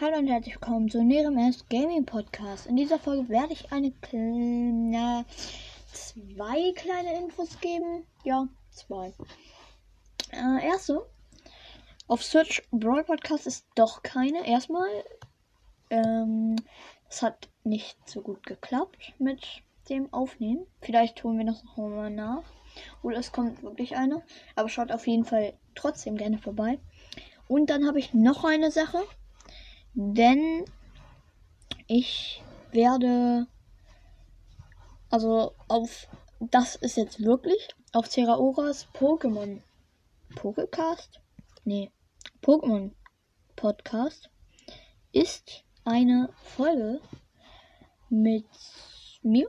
Hallo und herzlich willkommen zu NereMS Gaming Podcast. In dieser Folge werde ich eine kleine, zwei kleine Infos geben. Ja, zwei. Äh, erste, auf Search Brawl Podcast ist doch keine. Erstmal, ähm, es hat nicht so gut geklappt mit dem Aufnehmen. Vielleicht tun wir das noch mal nach. Oder es kommt wirklich eine. Aber schaut auf jeden Fall trotzdem gerne vorbei. Und dann habe ich noch eine Sache. Denn ich werde. Also auf. Das ist jetzt wirklich auf Terraoras Pokémon. Pokécast? Nee. Pokémon Podcast ist eine Folge mit mir.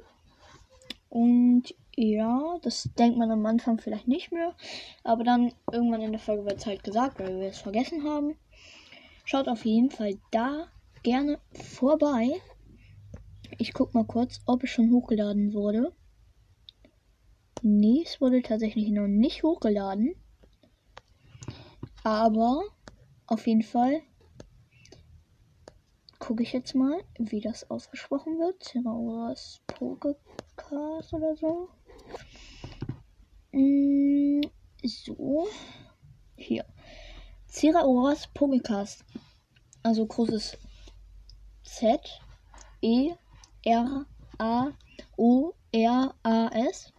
Und ja, das denkt man am Anfang vielleicht nicht mehr. Aber dann irgendwann in der Folge wird es halt gesagt, weil wir es vergessen haben. Schaut auf jeden Fall da gerne vorbei. Ich guck mal kurz, ob es schon hochgeladen wurde. Nee, es wurde tatsächlich noch nicht hochgeladen. Aber auf jeden Fall gucke ich jetzt mal, wie das ausgesprochen wird. Zeraoras Pokecast oder so. Mm, so. Hier. Zeraoras Pokecast. Also großes Z. E. R. A. O. R. A. S.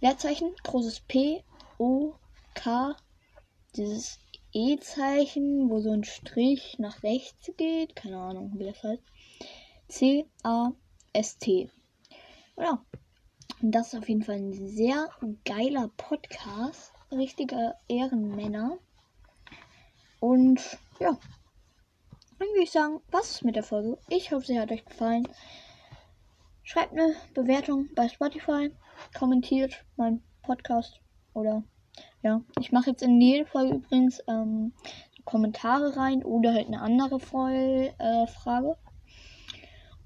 Leerzeichen. Großes P. O. K. Dieses E-Zeichen, wo so ein Strich nach rechts geht. Keine Ahnung, wie das heißt. C. A. S. T. Ja. Und das ist auf jeden Fall ein sehr geiler Podcast. Richtige Ehrenmänner. Und ja. Dann würde ich sagen, was ist mit der Folge? Ich hoffe, sie hat euch gefallen. Schreibt eine Bewertung bei Spotify. Kommentiert meinen Podcast. Oder ja, ich mache jetzt in jede Folge übrigens ähm, Kommentare rein oder halt eine andere Voll äh, Frage.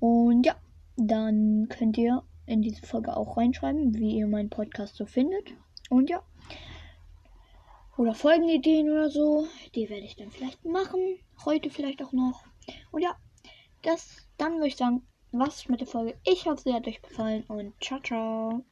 Und ja, dann könnt ihr in diese Folge auch reinschreiben, wie ihr meinen Podcast so findet. Und ja. Oder Folgenideen oder so. Die werde ich dann vielleicht machen. Heute vielleicht auch noch. Und ja, das, dann würde ich sagen, was mit der Folge. Ich hoffe, sie hat euch gefallen und ciao, ciao.